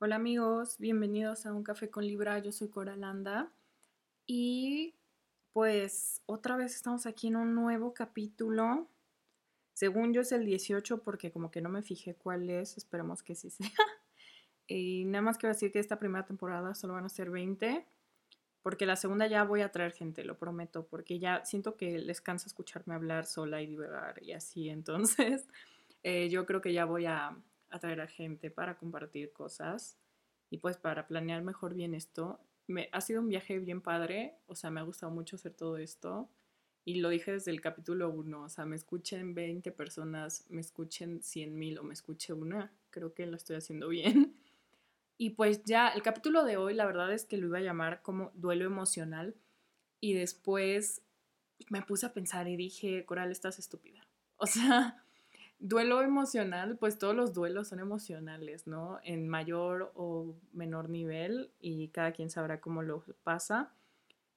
Hola amigos, bienvenidos a Un Café con Libra, yo soy Coralanda y pues otra vez estamos aquí en un nuevo capítulo. Según yo es el 18 porque como que no me fijé cuál es, esperemos que sí sea. y nada más quiero decir que esta primera temporada solo van a ser 20 porque la segunda ya voy a traer gente, lo prometo, porque ya siento que les cansa escucharme hablar sola y divagar y así, entonces eh, yo creo que ya voy a atraer a gente para compartir cosas y pues para planear mejor bien esto. Me, ha sido un viaje bien padre, o sea, me ha gustado mucho hacer todo esto y lo dije desde el capítulo 1, o sea, me escuchen 20 personas, me escuchen 100 mil o me escuche una, creo que lo estoy haciendo bien. Y pues ya, el capítulo de hoy, la verdad es que lo iba a llamar como duelo emocional y después me puse a pensar y dije, Coral, estás estúpida. O sea, Duelo emocional, pues todos los duelos son emocionales, ¿no? En mayor o menor nivel y cada quien sabrá cómo lo pasa.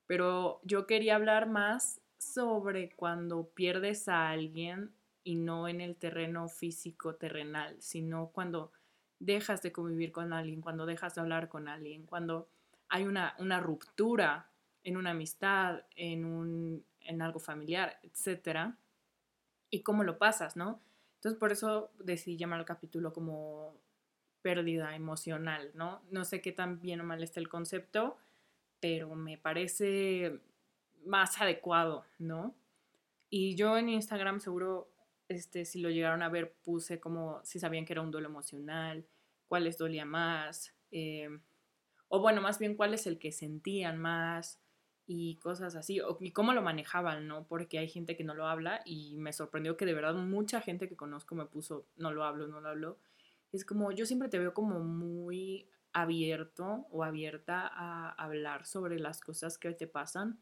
Pero yo quería hablar más sobre cuando pierdes a alguien y no en el terreno físico terrenal, sino cuando dejas de convivir con alguien, cuando dejas de hablar con alguien, cuando hay una, una ruptura en una amistad, en, un, en algo familiar, etc. Y cómo lo pasas, ¿no? Entonces por eso decidí llamar al capítulo como pérdida emocional, ¿no? No sé qué tan bien o mal está el concepto, pero me parece más adecuado, ¿no? Y yo en Instagram seguro, este, si lo llegaron a ver, puse como si sabían que era un duelo emocional, cuál les dolía más, eh, o bueno, más bien cuál es el que sentían más, y cosas así, o, y cómo lo manejaban, ¿no? Porque hay gente que no lo habla y me sorprendió que de verdad mucha gente que conozco me puso, no lo hablo, no lo hablo. Es como, yo siempre te veo como muy abierto o abierta a hablar sobre las cosas que te pasan,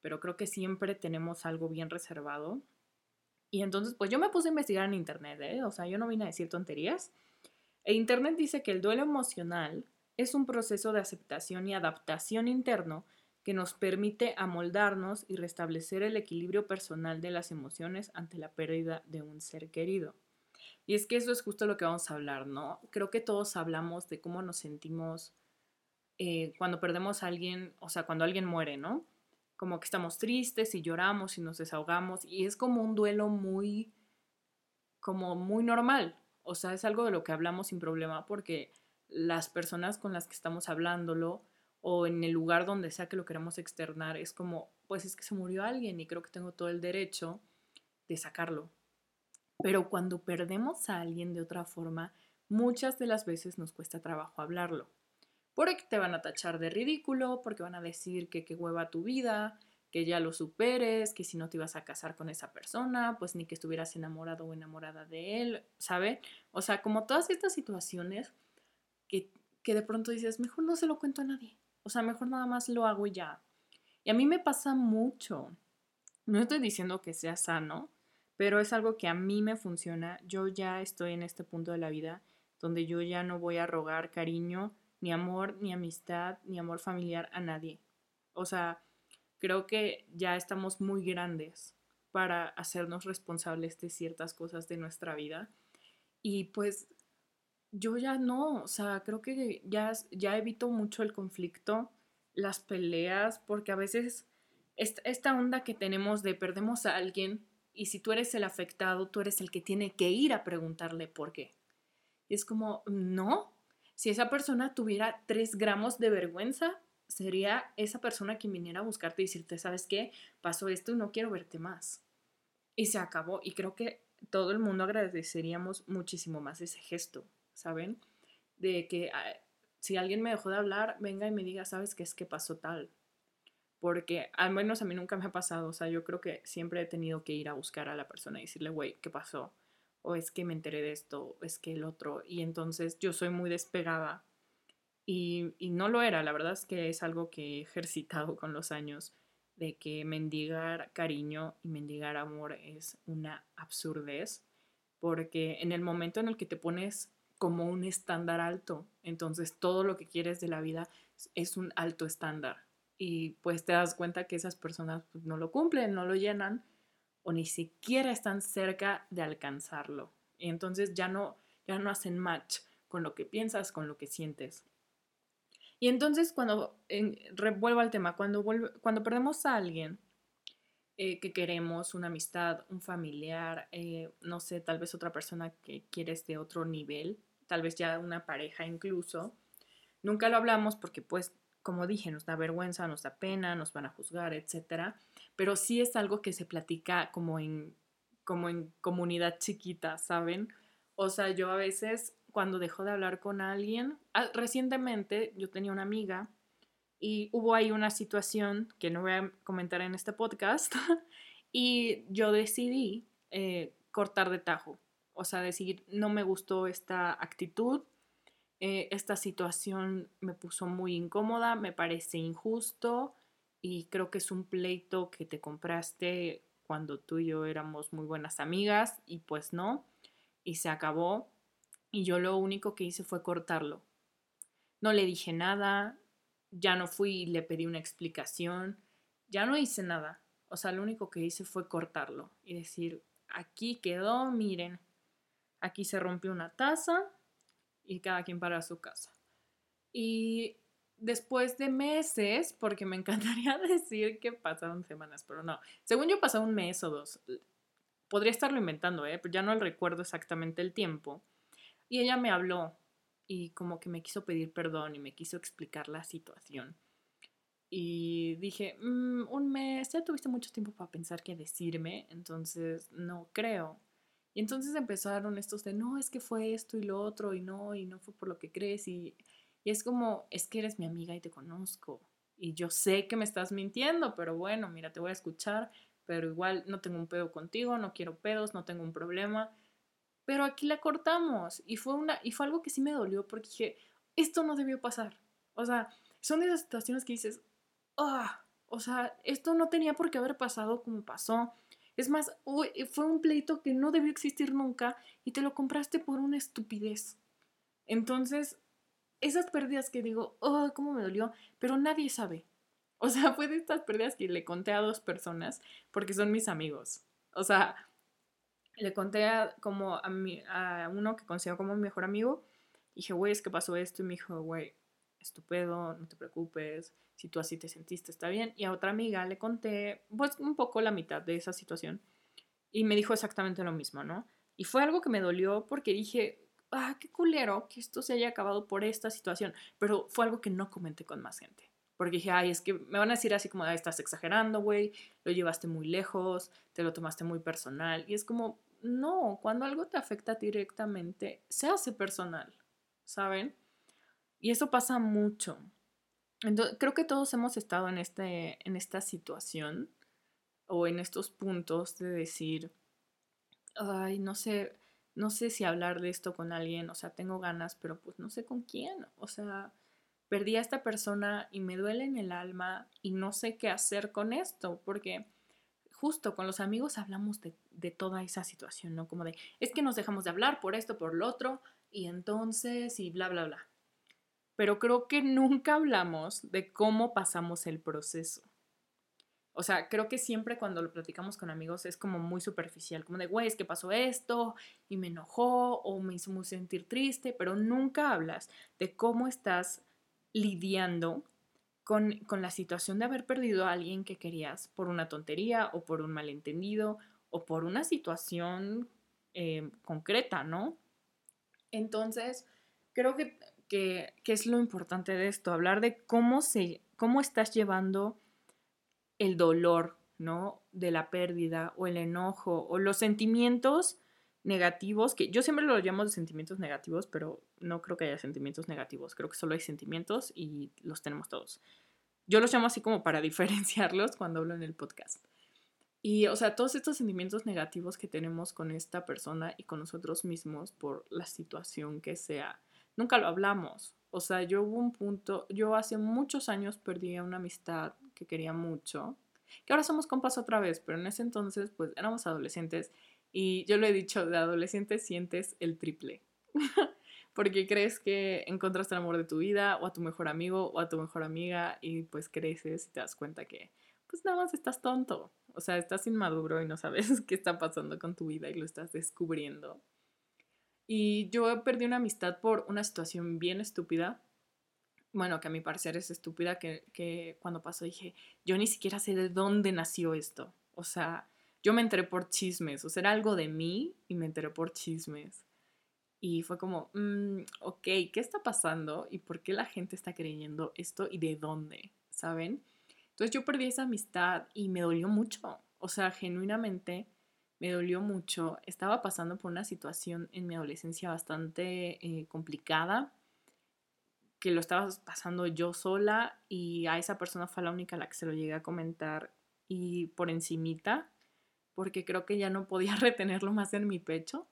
pero creo que siempre tenemos algo bien reservado. Y entonces, pues yo me puse a investigar en internet, ¿eh? O sea, yo no vine a decir tonterías. E internet dice que el duelo emocional es un proceso de aceptación y adaptación interno que nos permite amoldarnos y restablecer el equilibrio personal de las emociones ante la pérdida de un ser querido. Y es que eso es justo lo que vamos a hablar, ¿no? Creo que todos hablamos de cómo nos sentimos eh, cuando perdemos a alguien, o sea, cuando alguien muere, ¿no? Como que estamos tristes y lloramos y nos desahogamos y es como un duelo muy, como muy normal. O sea, es algo de lo que hablamos sin problema porque las personas con las que estamos hablándolo, o en el lugar donde sea que lo queramos externar, es como, pues es que se murió alguien y creo que tengo todo el derecho de sacarlo. Pero cuando perdemos a alguien de otra forma, muchas de las veces nos cuesta trabajo hablarlo. Porque te van a tachar de ridículo, porque van a decir que qué hueva tu vida, que ya lo superes, que si no te ibas a casar con esa persona, pues ni que estuvieras enamorado o enamorada de él, ¿sabe? O sea, como todas estas situaciones que, que de pronto dices, mejor no se lo cuento a nadie. O sea, mejor nada más lo hago ya. Y a mí me pasa mucho. No estoy diciendo que sea sano, pero es algo que a mí me funciona. Yo ya estoy en este punto de la vida donde yo ya no voy a rogar cariño, ni amor, ni amistad, ni amor familiar a nadie. O sea, creo que ya estamos muy grandes para hacernos responsables de ciertas cosas de nuestra vida. Y pues yo ya no, o sea, creo que ya, ya evito mucho el conflicto, las peleas, porque a veces esta, onda que tenemos de perdemos a alguien y si tú eres el afectado, tú eres el que tiene que ir a preguntarle por qué. Y es como, no, si esa persona tuviera tres gramos de vergüenza, sería esa persona quien viniera a buscarte y decirte, ¿sabes qué? Pasó esto y no quiero verte más. Y se acabó. Y creo que todo el mundo agradeceríamos muchísimo más ese gesto. ¿Saben? De que ah, si alguien me dejó de hablar, venga y me diga, ¿sabes qué es que pasó tal? Porque al menos a mí nunca me ha pasado, o sea, yo creo que siempre he tenido que ir a buscar a la persona y decirle, güey, ¿qué pasó? O es que me enteré de esto, o es que el otro. Y entonces yo soy muy despegada. Y, y no lo era, la verdad es que es algo que he ejercitado con los años, de que mendigar cariño y mendigar amor es una absurdez, porque en el momento en el que te pones como un estándar alto. Entonces todo lo que quieres de la vida es un alto estándar. Y pues te das cuenta que esas personas pues, no lo cumplen, no lo llenan o ni siquiera están cerca de alcanzarlo. Y entonces ya no, ya no hacen match con lo que piensas, con lo que sientes. Y entonces cuando, vuelvo al tema, cuando, cuando perdemos a alguien eh, que queremos, una amistad, un familiar, eh, no sé, tal vez otra persona que quieres de otro nivel, tal vez ya una pareja incluso, nunca lo hablamos porque pues, como dije, nos da vergüenza, nos da pena, nos van a juzgar, etc. Pero sí es algo que se platica como en, como en comunidad chiquita, ¿saben? O sea, yo a veces cuando dejo de hablar con alguien. Ah, recientemente yo tenía una amiga y hubo ahí una situación que no voy a comentar en este podcast y yo decidí eh, cortar de tajo. O sea, decir, no me gustó esta actitud, eh, esta situación me puso muy incómoda, me parece injusto y creo que es un pleito que te compraste cuando tú y yo éramos muy buenas amigas y pues no, y se acabó y yo lo único que hice fue cortarlo. No le dije nada, ya no fui y le pedí una explicación, ya no hice nada. O sea, lo único que hice fue cortarlo y decir, aquí quedó, miren, aquí se rompió una taza y cada quien para su casa. Y después de meses, porque me encantaría decir que pasaron semanas, pero no, según yo pasó un mes o dos. Podría estarlo inventando, ¿eh? pero ya no recuerdo exactamente el tiempo. Y ella me habló y como que me quiso pedir perdón y me quiso explicar la situación. Y dije, mm, un mes, ya tuviste mucho tiempo para pensar qué decirme, entonces no creo. Y entonces empezaron estos de, no, es que fue esto y lo otro y no, y no fue por lo que crees. Y, es como, es que eres mi amiga y te conozco. Y yo sé que me estás mintiendo, pero bueno, mira, te voy a escuchar, pero igual no tengo un pedo contigo, no quiero pedos, no tengo un problema pero aquí la cortamos y fue, una, y fue algo que sí me dolió porque dije, esto no debió pasar. O sea, son esas situaciones que dices, ah, o sea, esto no tenía por qué haber pasado como pasó. Es más, fue un pleito que no debió existir nunca y te lo compraste por una estupidez. Entonces, esas pérdidas que digo, oh, cómo me dolió, pero nadie sabe. O sea, fue de estas pérdidas que le conté a dos personas porque son mis amigos. O sea, le conté a, como a, mi, a uno que considero como mi mejor amigo. dije, güey, es que pasó esto. Y me dijo, güey, estupendo, no te preocupes. Si tú así te sentiste, está bien. Y a otra amiga le conté, pues, un poco la mitad de esa situación. Y me dijo exactamente lo mismo, ¿no? Y fue algo que me dolió porque dije, ah, qué culero que esto se haya acabado por esta situación. Pero fue algo que no comenté con más gente. Porque dije, ay, es que me van a decir así como, ay, estás exagerando, güey, lo llevaste muy lejos, te lo tomaste muy personal. Y es como, no, cuando algo te afecta directamente, se hace personal, ¿saben? Y eso pasa mucho. Entonces, creo que todos hemos estado en, este, en esta situación o en estos puntos de decir, ay, no sé, no sé si hablar de esto con alguien, o sea, tengo ganas, pero pues no sé con quién, o sea, perdí a esta persona y me duele en el alma y no sé qué hacer con esto, porque justo con los amigos hablamos de, toda esa situación, ¿no? Como de, es que nos dejamos de hablar por esto, por lo otro, y entonces, y bla, bla, bla. Pero creo que nunca hablamos de cómo pasamos el proceso. O sea, creo que siempre cuando lo platicamos con amigos es como muy superficial, como de, güey, es que pasó esto y me enojó o me hizo muy sentir triste, pero nunca hablas de cómo estás lidiando con, la situación de haber perdido a alguien que querías por una tontería o por un malentendido o por una situación eh, concreta, ¿no? Entonces, creo que, que, es lo importante de esto, hablar de cómo, se, cómo estás llevando el dolor, ¿no? De la pérdida o el enojo o los sentimientos negativos, que yo siempre lo llamo de sentimientos negativos, pero no creo que haya sentimientos negativos, creo que solo hay sentimientos y los tenemos todos. Yo los llamo así como para diferenciarlos cuando hablo en el podcast. Y, o sea, todos estos sentimientos negativos que tenemos con esta persona y con nosotros mismos por la situación que sea, nunca lo hablamos. O sea, yo hubo un punto, yo hace muchos años perdí una amistad que quería mucho, que ahora somos compas otra vez, pero en ese entonces, pues éramos adolescentes y yo lo he dicho, de adolescente sientes el triple. porque crees que encontraste el amor de tu vida o a tu mejor amigo o a tu mejor amiga y pues creces y te das cuenta que pues nada más estás tonto. O sea, estás inmaduro y no sabes qué está pasando con tu vida y lo estás descubriendo. Y yo perdí una amistad por una situación bien estúpida. Bueno, que a mi parecer es estúpida, que, que cuando pasó dije, yo ni siquiera sé de dónde nació esto. O sea, yo me enteré por chismes, o sea, era algo de mí y me enteré por chismes. Y fue como, mm, ok, ¿qué está pasando? ¿Y por qué la gente está creyendo esto y de dónde? ¿Saben? Entonces yo perdí esa amistad y me dolió mucho. O sea, genuinamente me dolió mucho. Estaba pasando por una situación en mi adolescencia bastante eh, complicada, que lo estaba pasando yo sola y a esa persona fue la única la que se lo llegué a comentar y por encimita, porque creo que ya no podía retenerlo más en mi pecho.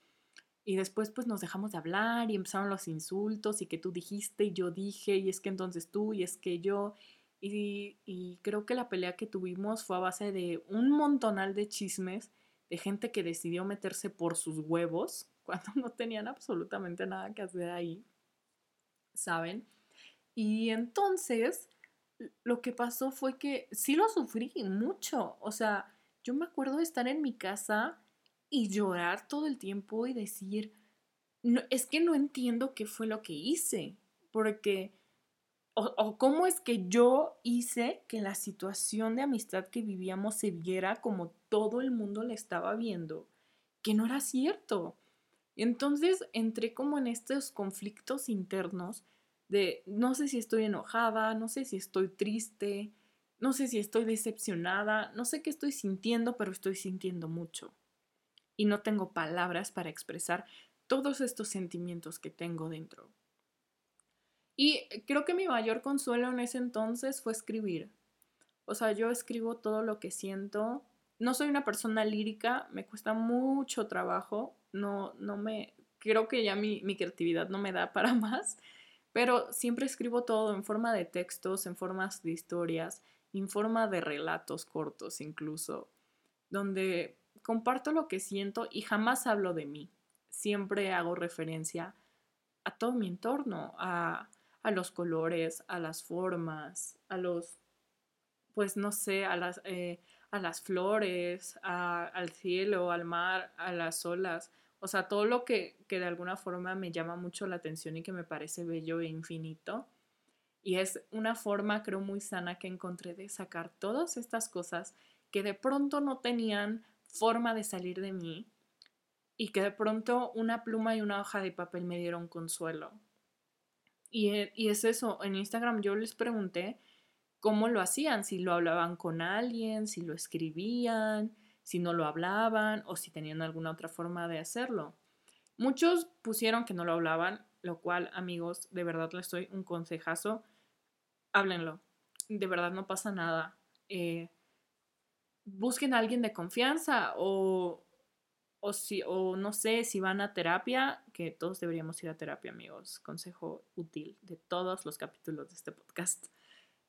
Y después pues nos dejamos de hablar y empezaron los insultos y que tú dijiste y yo dije y es que entonces tú y es que yo. Y, y creo que la pelea que tuvimos fue a base de un montonal de chismes de gente que decidió meterse por sus huevos cuando no tenían absolutamente nada que hacer ahí, ¿saben? Y entonces lo que pasó fue que sí lo sufrí mucho, o sea, yo me acuerdo de estar en mi casa y llorar todo el tiempo y decir, no, es que no entiendo qué fue lo que hice, porque, o, cómo es que yo hice que la situación de amistad que vivíamos se viera como todo el mundo le estaba viendo, que no era cierto. Entonces entré como en estos conflictos internos de no sé si estoy enojada, no sé si estoy triste, no sé si estoy decepcionada, no sé qué estoy sintiendo, pero estoy sintiendo mucho y no tengo palabras para expresar todos estos sentimientos que tengo dentro. Y creo que mi mayor consuelo en ese entonces fue escribir. O sea, yo escribo todo lo que siento. No soy una persona lírica, me cuesta mucho trabajo. No, no me. Creo que ya mi, mi creatividad no me da para más. Pero siempre escribo todo en forma de textos, en formas de historias, en forma de relatos cortos incluso, donde comparto lo que siento y jamás hablo de mí. Siempre hago referencia a todo mi entorno, a, los colores, a las formas, a los, pues no sé, a las, eh, a las flores, al cielo, al mar, a las olas. O sea, todo lo que, que de alguna forma me llama mucho la atención y que me parece bello e infinito. Y es una forma, creo, muy sana que encontré de sacar todas estas cosas que de pronto no tenían forma de salir de mí y que de pronto una pluma y una hoja de papel me dieron consuelo. Y, eh, y es eso, en Instagram yo les pregunté cómo lo hacían, si lo hablaban con alguien, si lo escribían, si no lo hablaban o si tenían alguna otra forma de hacerlo. Muchos pusieron que no lo hablaban, lo cual, amigos, de verdad les doy un consejazo. Háblenlo. De verdad no pasa nada. Eh, busquen a alguien de confianza o, o, si, o no sé si van a terapia, que todos deberíamos ir a terapia, amigos. Consejo útil de todos los capítulos de este podcast.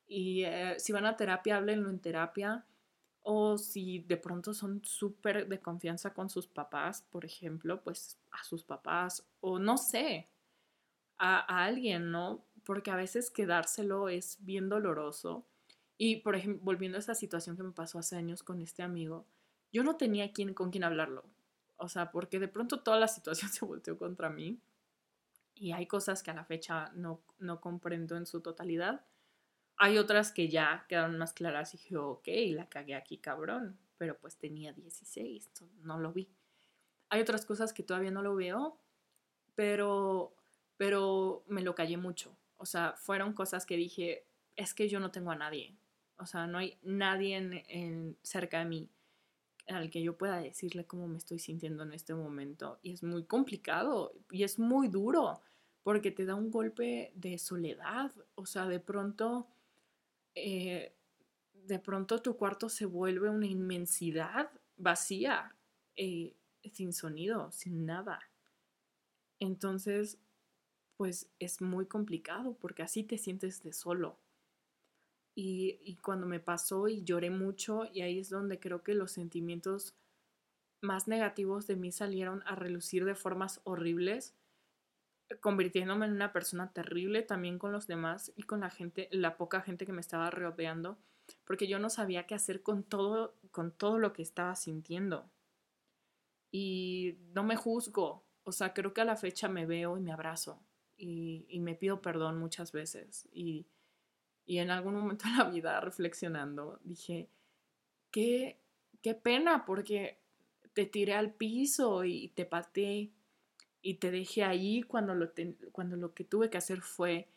Y eh, si van a terapia, háblenlo en terapia. O si de pronto son súper de confianza con sus papás, por ejemplo, pues a sus papás. O no sé, a, a alguien, ¿no? Porque a veces quedárselo es bien doloroso y, por ejemplo, volviendo a esa situación que me pasó hace años con este amigo, yo no tenía quien, con quien hablarlo. O sea, porque de pronto toda la situación se volteó contra mí. Y hay cosas que a la fecha no, no comprendo en su totalidad. Hay otras que ya quedaron más claras y dije, ok, la cagué aquí, cabrón. Pero pues tenía 16, no lo vi. Hay otras cosas que todavía no lo veo, pero, pero me lo callé mucho. O sea, fueron cosas que dije, es que yo no tengo a nadie. O sea, no hay nadie cerca de mí al que yo pueda decirle cómo me estoy sintiendo en este momento. Y es muy complicado y es muy duro porque te da un golpe de soledad. O sea, de pronto, eh, de pronto tu cuarto se vuelve una inmensidad vacía, eh, sin sonido, sin nada. Entonces, pues es muy complicado porque así te sientes de solo. Y, cuando me pasó y lloré mucho, y ahí es donde creo que los sentimientos más negativos de mí salieron a relucir de formas horribles, convirtiéndome en una persona terrible también con los demás y con la gente, la poca gente que me estaba rodeando, porque yo no sabía qué hacer con todo, con todo lo que estaba sintiendo. Y no me juzgo, o sea, creo que a la fecha me veo y me abrazo y, y me pido perdón muchas veces. Y, y, en algún momento de la vida, reflexionando, dije, qué, qué pena, porque te tiré al piso y te pateé y te dejé ahí cuando lo, cuando lo que tuve que hacer fue,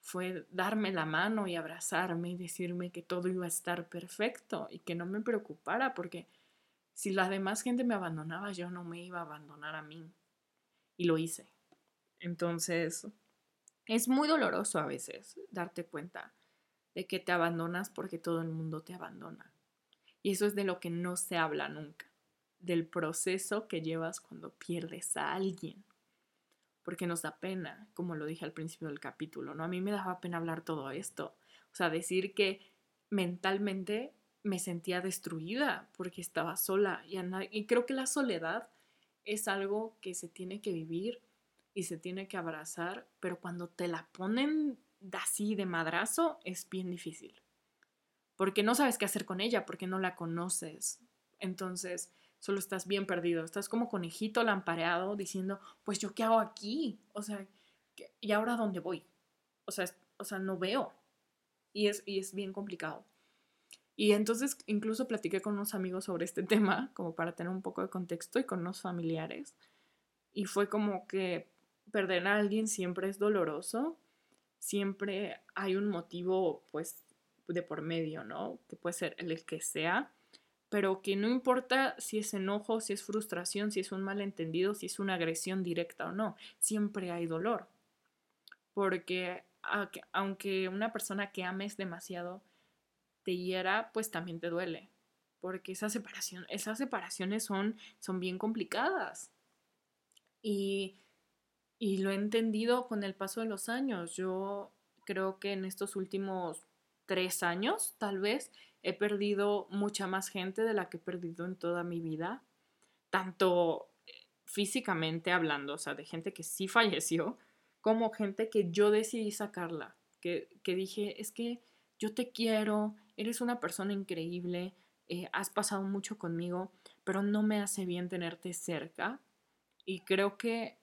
fue darme la mano y abrazarme y decirme que todo iba a estar perfecto y que no me preocupara porque si la demás gente me abandonaba, yo no me iba a abandonar a mí. Y lo hice. Entonces, es muy doloroso a veces darte cuenta de que te abandonas porque todo el mundo te abandona. Y eso es de lo que no se habla nunca, del proceso que llevas cuando pierdes a alguien porque nos da pena, como lo dije al principio del capítulo, ¿no? A mí me daba pena hablar todo esto, o sea, decir que mentalmente me sentía destruida porque estaba sola y, y creo que la soledad es algo que se tiene que vivir y se tiene que abrazar, pero cuando te la ponen así de madrazo es bien difícil, porque no sabes qué hacer con ella, porque no la conoces. Entonces, solo estás bien perdido, estás como conejito lampareado diciendo, pues yo qué hago aquí, o sea, ¿y ahora dónde voy? O sea, o sea no veo. Y es, y es bien complicado. Y entonces incluso platiqué con unos amigos sobre este tema, como para tener un poco de contexto, y con unos familiares. Y fue como que perder a alguien siempre es doloroso, siempre hay un motivo, pues, de por medio, ¿no? Que puede ser el que sea, pero que no importa si es enojo, si es frustración, si es un malentendido, si es una agresión directa o no, siempre hay dolor. Porque aunque una persona que ames demasiado te hiera, pues también te duele. Porque esa separación, esas separaciones son, son bien complicadas. Y, y lo he entendido con el paso de los años. Yo creo que en estos últimos tres años, tal vez, he perdido mucha más gente de la que he perdido en toda mi vida, tanto eh, físicamente hablando, o sea, de gente que sí falleció, como gente que yo decidí sacarla, que, dije, es que yo te quiero, eres una persona increíble, eh, has pasado mucho conmigo, pero no me hace bien tenerte cerca y creo que,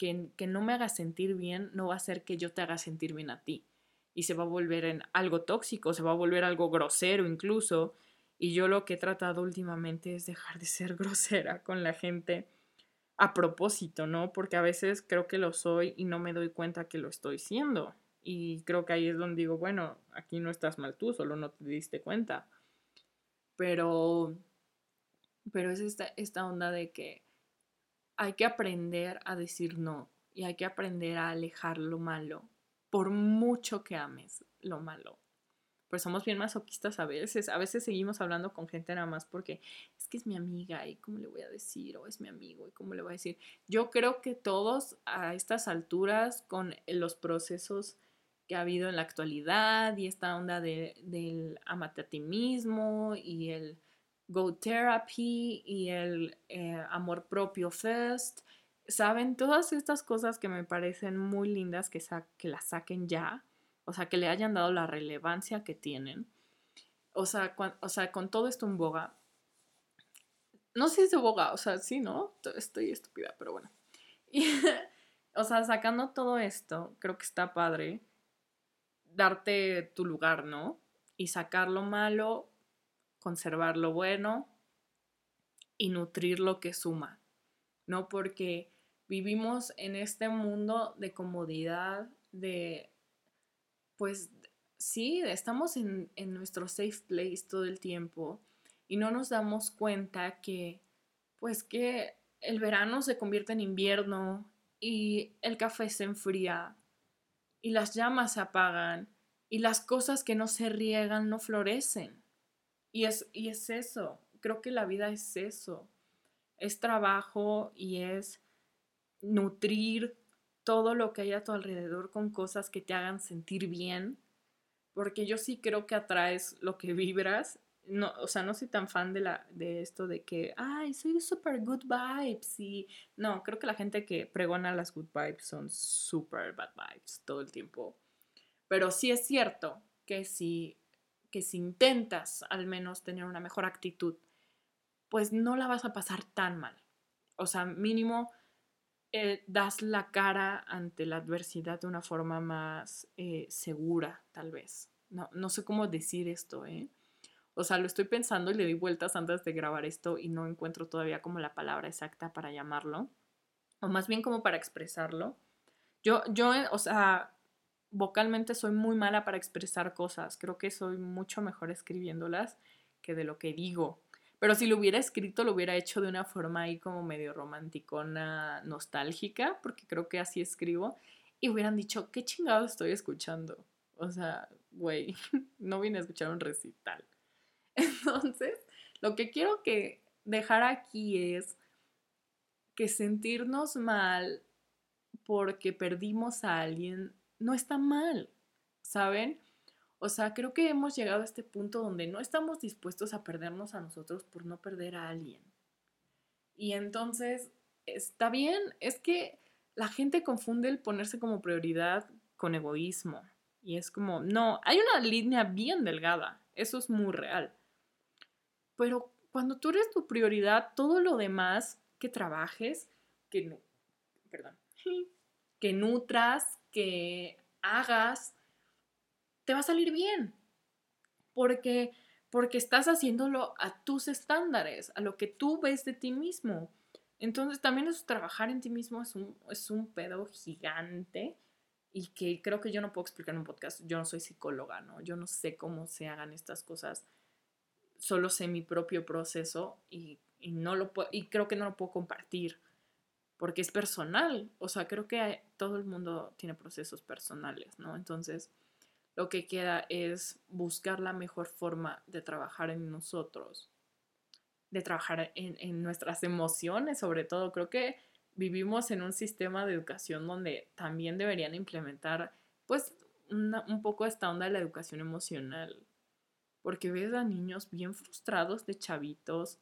que, no me haga sentir bien no va a hacer que yo te haga sentir bien a ti y se va a volver en algo tóxico, se va a volver algo grosero incluso. Y yo lo que he tratado últimamente es dejar de ser grosera con la gente a propósito, ¿no? Porque a veces creo que lo soy y no me doy cuenta que lo estoy siendo. Y creo que ahí es donde digo, bueno, aquí no estás mal tú, solo no te diste cuenta. Pero, pero es esta, esta onda de que hay que aprender a decir no y hay que aprender a alejar lo malo por mucho que ames lo malo. Pues somos bien masoquistas a veces. A veces seguimos hablando con gente nada más porque es que es mi amiga y cómo le voy a decir, o es mi amigo y cómo le voy a decir. Yo creo que todos a estas alturas, con los procesos que ha habido en la actualidad y esta onda de, del amate a ti mismo y el go therapy y el eh, amor propio first, ¿saben? Todas estas cosas que me parecen muy lindas que, que las saquen ya, o sea, que le hayan dado la relevancia que tienen. O sea, o sea, con todo esto en boga, no sé si es de boga, o sea, sí, ¿no? Estoy estúpida, pero bueno. o sea, sacando todo esto, creo que está padre darte tu lugar, ¿no? Y sacar lo malo, conservar lo bueno y nutrir lo que suma, ¿no? Porque vivimos en este mundo de comodidad, de, pues sí, estamos en, nuestro safe place todo el tiempo y no nos damos cuenta que, pues que el verano se convierte en invierno y el café se enfría y las llamas se apagan y las cosas que no se riegan no florecen. Y es, y es eso, creo que la vida es eso, es trabajo y es nutrir todo lo que hay a tu alrededor con cosas que te hagan sentir bien, porque yo sí creo que atraes lo que vibras. No, o sea, no soy tan fan de, la, de esto de que, ay, soy super good vibes y no, creo que la gente que pregona las good vibes son super bad vibes todo el tiempo. Pero sí es cierto que si, que si intentas al menos tener una mejor actitud, pues no la vas a pasar tan mal. O sea, mínimo eh, das la cara ante la adversidad de una forma más eh, segura, tal vez. No, no sé cómo decir esto, ¿eh? O sea, lo estoy pensando y le di vueltas antes de grabar esto y no encuentro todavía como la palabra exacta para llamarlo. O más bien como para expresarlo. Yo, yo, o sea, vocalmente soy muy mala para expresar cosas. Creo que soy mucho mejor escribiéndolas que de lo que digo. Pero si lo hubiera escrito, lo hubiera hecho de una forma ahí como medio romanticona, nostálgica, porque creo que así escribo. Y hubieran dicho, ¿qué chingado estoy escuchando? O sea, güey, no vine a escuchar un recital. Entonces, lo que quiero que dejar aquí es que sentirnos mal porque perdimos a alguien no está mal, ¿saben? O sea, creo que hemos llegado a este punto donde no estamos dispuestos a perdernos a nosotros por no perder a alguien. Y entonces, está bien, es que la gente confunde el ponerse como prioridad con egoísmo. Y es como, no, hay una línea bien delgada, eso es muy real. Pero cuando tú eres tu prioridad, todo lo demás que trabajes, que, que nutras, que hagas, te va a salir bien. Porque, porque estás haciéndolo a tus estándares, a lo que tú ves de ti mismo. Entonces también es trabajar en ti mismo es un, es un pedo gigante y que creo que yo no puedo explicar en un podcast. Yo no soy psicóloga, ¿no? Yo no sé cómo se hagan estas cosas. Solo sé mi propio proceso y, y no lo y creo que no lo puedo compartir porque es personal. O sea, creo que todo el mundo tiene procesos personales, ¿no? Entonces, lo que queda es buscar la mejor forma de trabajar en nosotros, de trabajar en, nuestras emociones, sobre todo. Creo que vivimos en un sistema de educación donde también deberían implementar, pues, un poco esta onda de la educación emocional. Porque ves a niños bien frustrados de chavitos,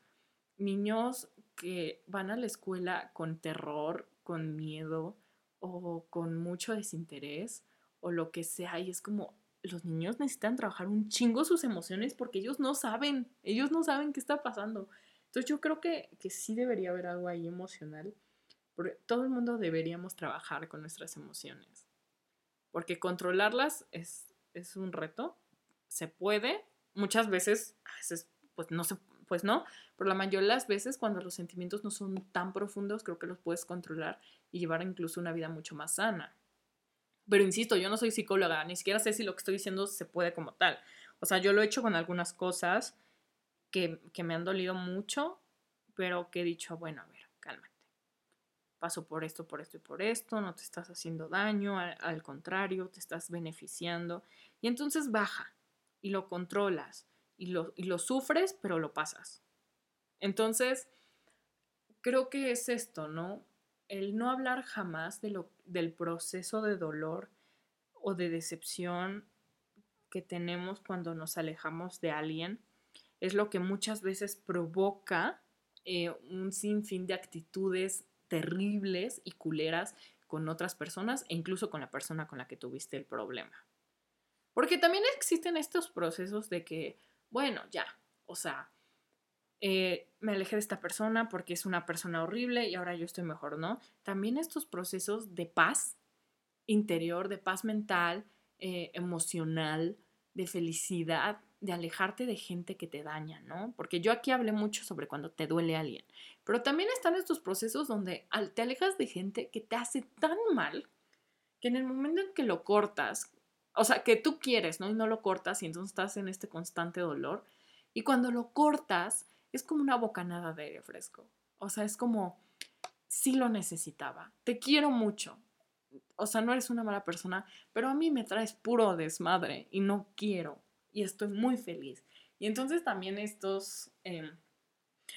niños que van a la escuela con terror, con miedo o con mucho desinterés o lo que sea. Y es como, los niños necesitan trabajar un chingo sus emociones porque ellos no saben, ellos no saben qué está pasando. Entonces yo creo que, que sí debería haber algo ahí emocional. Porque todo el mundo deberíamos trabajar con nuestras emociones. Porque controlarlas es, es un reto. Se puede. Muchas veces, a veces, pues no se, pues no, pero la mayoría de las veces cuando los sentimientos no son tan profundos, creo que los puedes controlar y llevar incluso una vida mucho más sana. Pero insisto, yo no soy psicóloga, ni siquiera sé si lo que estoy diciendo se puede como tal. O sea, yo lo he hecho con algunas cosas que, me han dolido mucho, pero que he dicho, bueno, a ver, cálmate. Paso por esto, por esto y por esto, no te estás haciendo daño, al contrario, te estás beneficiando. Y entonces baja y lo controlas y lo, sufres, pero lo pasas. Entonces, creo que es esto, ¿no? El no hablar jamás de lo, del proceso de dolor o de decepción que tenemos cuando nos alejamos de alguien es lo que muchas veces provoca eh, un sinfín de actitudes terribles y culeras con otras personas e incluso con la persona con la que tuviste el problema. Porque también existen estos procesos de que bueno, ya, o sea, eh, me alejé de esta persona porque es una persona horrible y ahora yo estoy mejor, ¿no? También estos procesos de paz interior, de paz mental, eh, emocional, de felicidad, de alejarte de gente que te daña, ¿no? Porque yo aquí hablé mucho sobre cuando te duele alguien, pero también están estos procesos donde te alejas de gente que te hace tan mal que en el momento en que lo cortas, o sea, que tú quieres, ¿no? Y no lo cortas y entonces estás en este constante dolor. Y cuando lo cortas, es como una bocanada de aire fresco. O sea, es como, sí lo necesitaba. Te quiero mucho. O sea, no eres una mala persona, pero a mí me traes puro desmadre y no quiero. Y estoy muy feliz. Y entonces también estos, em,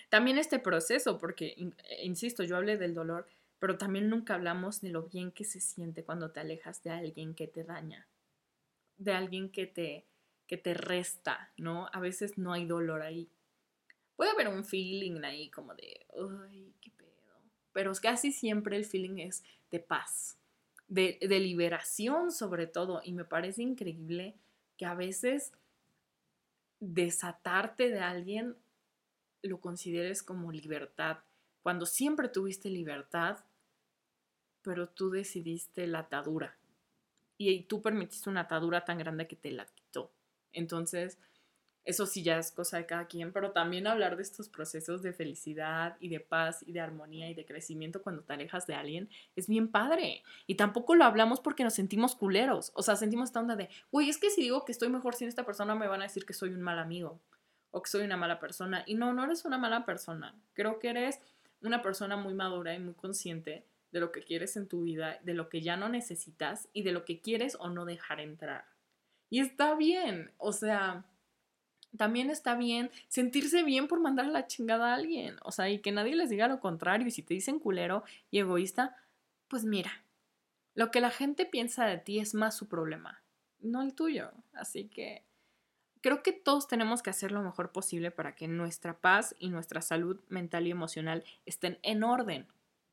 también este proceso, porque, insisto, yo hablé del dolor, pero también nunca hablamos de lo bien que se siente cuando te alejas de alguien que te daña de alguien que te, que te resta, ¿no? A veces no hay dolor ahí. Puede haber un feeling ahí como de, ay, qué pedo. Pero casi siempre el feeling es de paz, de, de liberación sobre todo. Y me parece increíble que a veces desatarte de alguien lo consideres como libertad, cuando siempre tuviste libertad pero tú decidiste la atadura. Y tú permitiste una atadura tan grande que te la quitó. Entonces, eso sí ya es cosa de cada quien, pero también hablar de estos procesos de felicidad y de paz y de armonía y de crecimiento cuando te alejas de alguien es bien padre. Y tampoco lo hablamos porque nos sentimos culeros. O sea, sentimos esta onda de, güey, es que si digo que estoy mejor sin esta persona me van a decir que soy un mal amigo o que soy una mala persona. Y no, no eres una mala persona. Creo que eres una persona muy madura y muy consciente de lo que quieres en tu vida, de lo que ya no necesitas y de lo que quieres o no dejar entrar. Y está bien, o sea, también está bien sentirse bien por mandar la chingada a alguien. O sea, y que nadie les diga lo contrario. Y si te dicen culero y egoísta, pues mira, lo que la gente piensa de ti es más su problema, no el tuyo. Así que creo que todos tenemos que hacer lo mejor posible para que nuestra paz y nuestra salud mental y emocional estén en orden.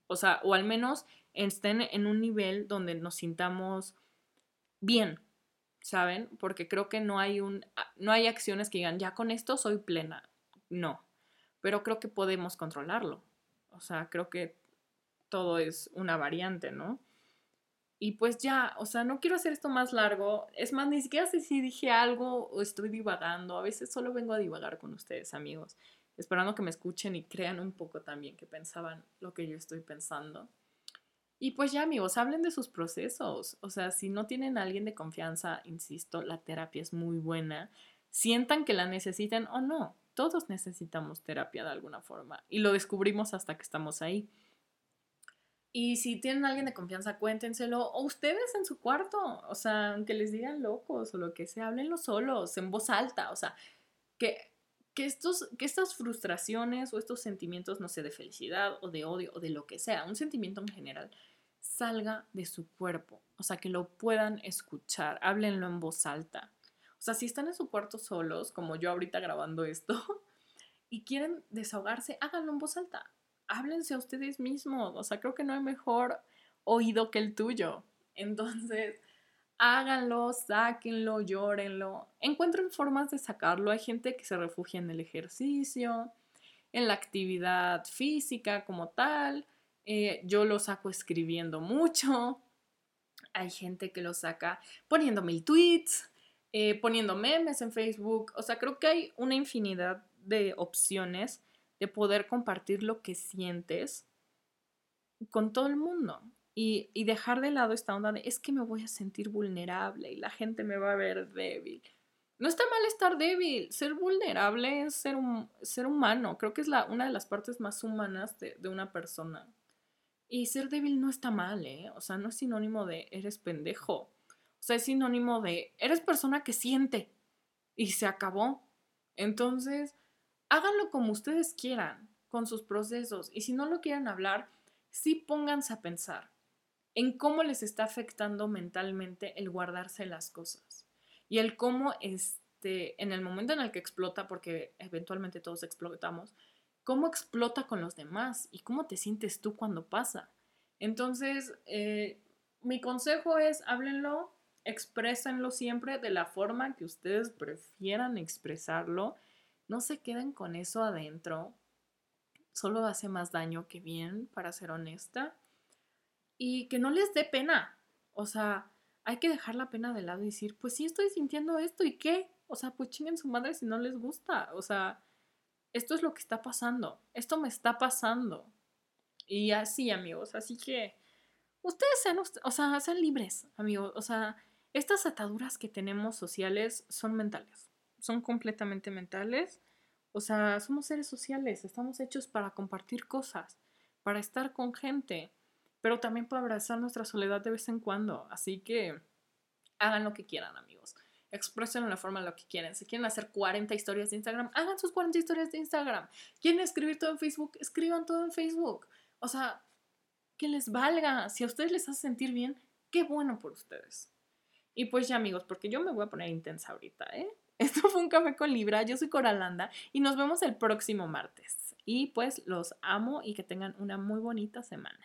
O sea, o al menos estén en un nivel donde nos sintamos bien, ¿saben? Porque creo que no hay un ah, no hay acciones que digan, ya con esto soy plena. No. Pero creo que podemos controlarlo. O sea, creo que todo es una variante, ¿no? Y pues ya, o sea, no quiero hacer esto más largo. Es más, ni siquiera sé si dije algo o estoy divagando. A veces solo vengo a divagar con ustedes, amigos, esperando que me escuchen y crean un poco también que pensaban lo que yo estoy pensando. Y pues ya amigos, hablen de sus procesos. O sea, si no tienen a alguien de confianza, insisto, la terapia es muy buena. Sientan que la necesiten o no. Todos necesitamos terapia de alguna forma. Y lo descubrimos hasta que estamos ahí. Y si tienen a alguien de confianza, cuéntenselo. O ustedes en su cuarto. O sea, aunque les digan locos o lo que sea, háblenlo solos, en voz alta. O sea, que, que, estos, que estas frustraciones o estos sentimientos, no sé, de felicidad o de odio o de lo que sea, un sentimiento en general, salga de su cuerpo, o sea, que lo puedan escuchar, háblenlo en voz alta. O sea, si están en su cuarto solos, como yo ahorita grabando esto, y quieren desahogarse, háganlo en voz alta. Háblense a ustedes mismos. O sea, creo que no hay mejor oído que el tuyo. Entonces, háganlo, sáquenlo, llórenlo. Encuentren formas de sacarlo. Hay gente que se refugia en el ejercicio, en la actividad física como tal. Eh, yo lo saco escribiendo mucho. Hay gente que lo saca poniendo mil tweets, eh, poniendo memes en Facebook. O sea, creo que hay una infinidad de opciones de poder compartir lo que sientes con todo el mundo. Y, dejar de lado esta onda de es que me voy a sentir vulnerable y la gente me va a ver débil. No está mal estar débil, ser vulnerable es ser, un, ser humano. Creo que es la, una de las partes más humanas de, de una persona. Y ser débil no está mal, ¿eh? O sea, no es sinónimo de eres pendejo. O sea, es sinónimo de eres persona que siente. Y se acabó. Entonces, háganlo como ustedes quieran, con sus procesos. Y si no lo quieren hablar, sí pónganse a pensar en cómo les está afectando mentalmente el guardarse las cosas. Y el cómo, este, en el momento en el que explota, porque eventualmente todos explotamos, cómo explota con los demás y cómo te sientes tú cuando pasa. Entonces, eh, mi consejo es háblenlo, exprésenlo siempre de la forma que ustedes prefieran expresarlo. No se queden con eso adentro. Solo hace más daño que bien, para ser honesta. Y que no les dé pena. O sea, hay que dejar la pena de lado y decir, pues sí estoy sintiendo esto y qué. O sea, pues chinguen su madre si no les gusta. O sea, esto es lo que está pasando, esto me está pasando. Y así, amigos, así que ustedes sean, o sea, sean libres, amigos. O sea, estas ataduras que tenemos sociales son mentales, son completamente mentales. O sea, somos seres sociales, estamos hechos para compartir cosas, para estar con gente, pero también para abrazar nuestra soledad de vez en cuando. Así que hagan lo que quieran, amigos expresen en la forma en lo que quieren. Si quieren hacer 40 historias de Instagram, hagan sus 40 historias de Instagram. ¿Quieren escribir todo en Facebook? Escriban todo en Facebook. O sea, que les valga. Si a ustedes les hace sentir bien, qué bueno por ustedes. Y pues ya amigos, porque yo me voy a poner intensa ahorita, ¿eh? Esto fue un café con Libra, yo soy Coralanda y nos vemos el próximo martes. Y pues los amo y que tengan una muy bonita semana.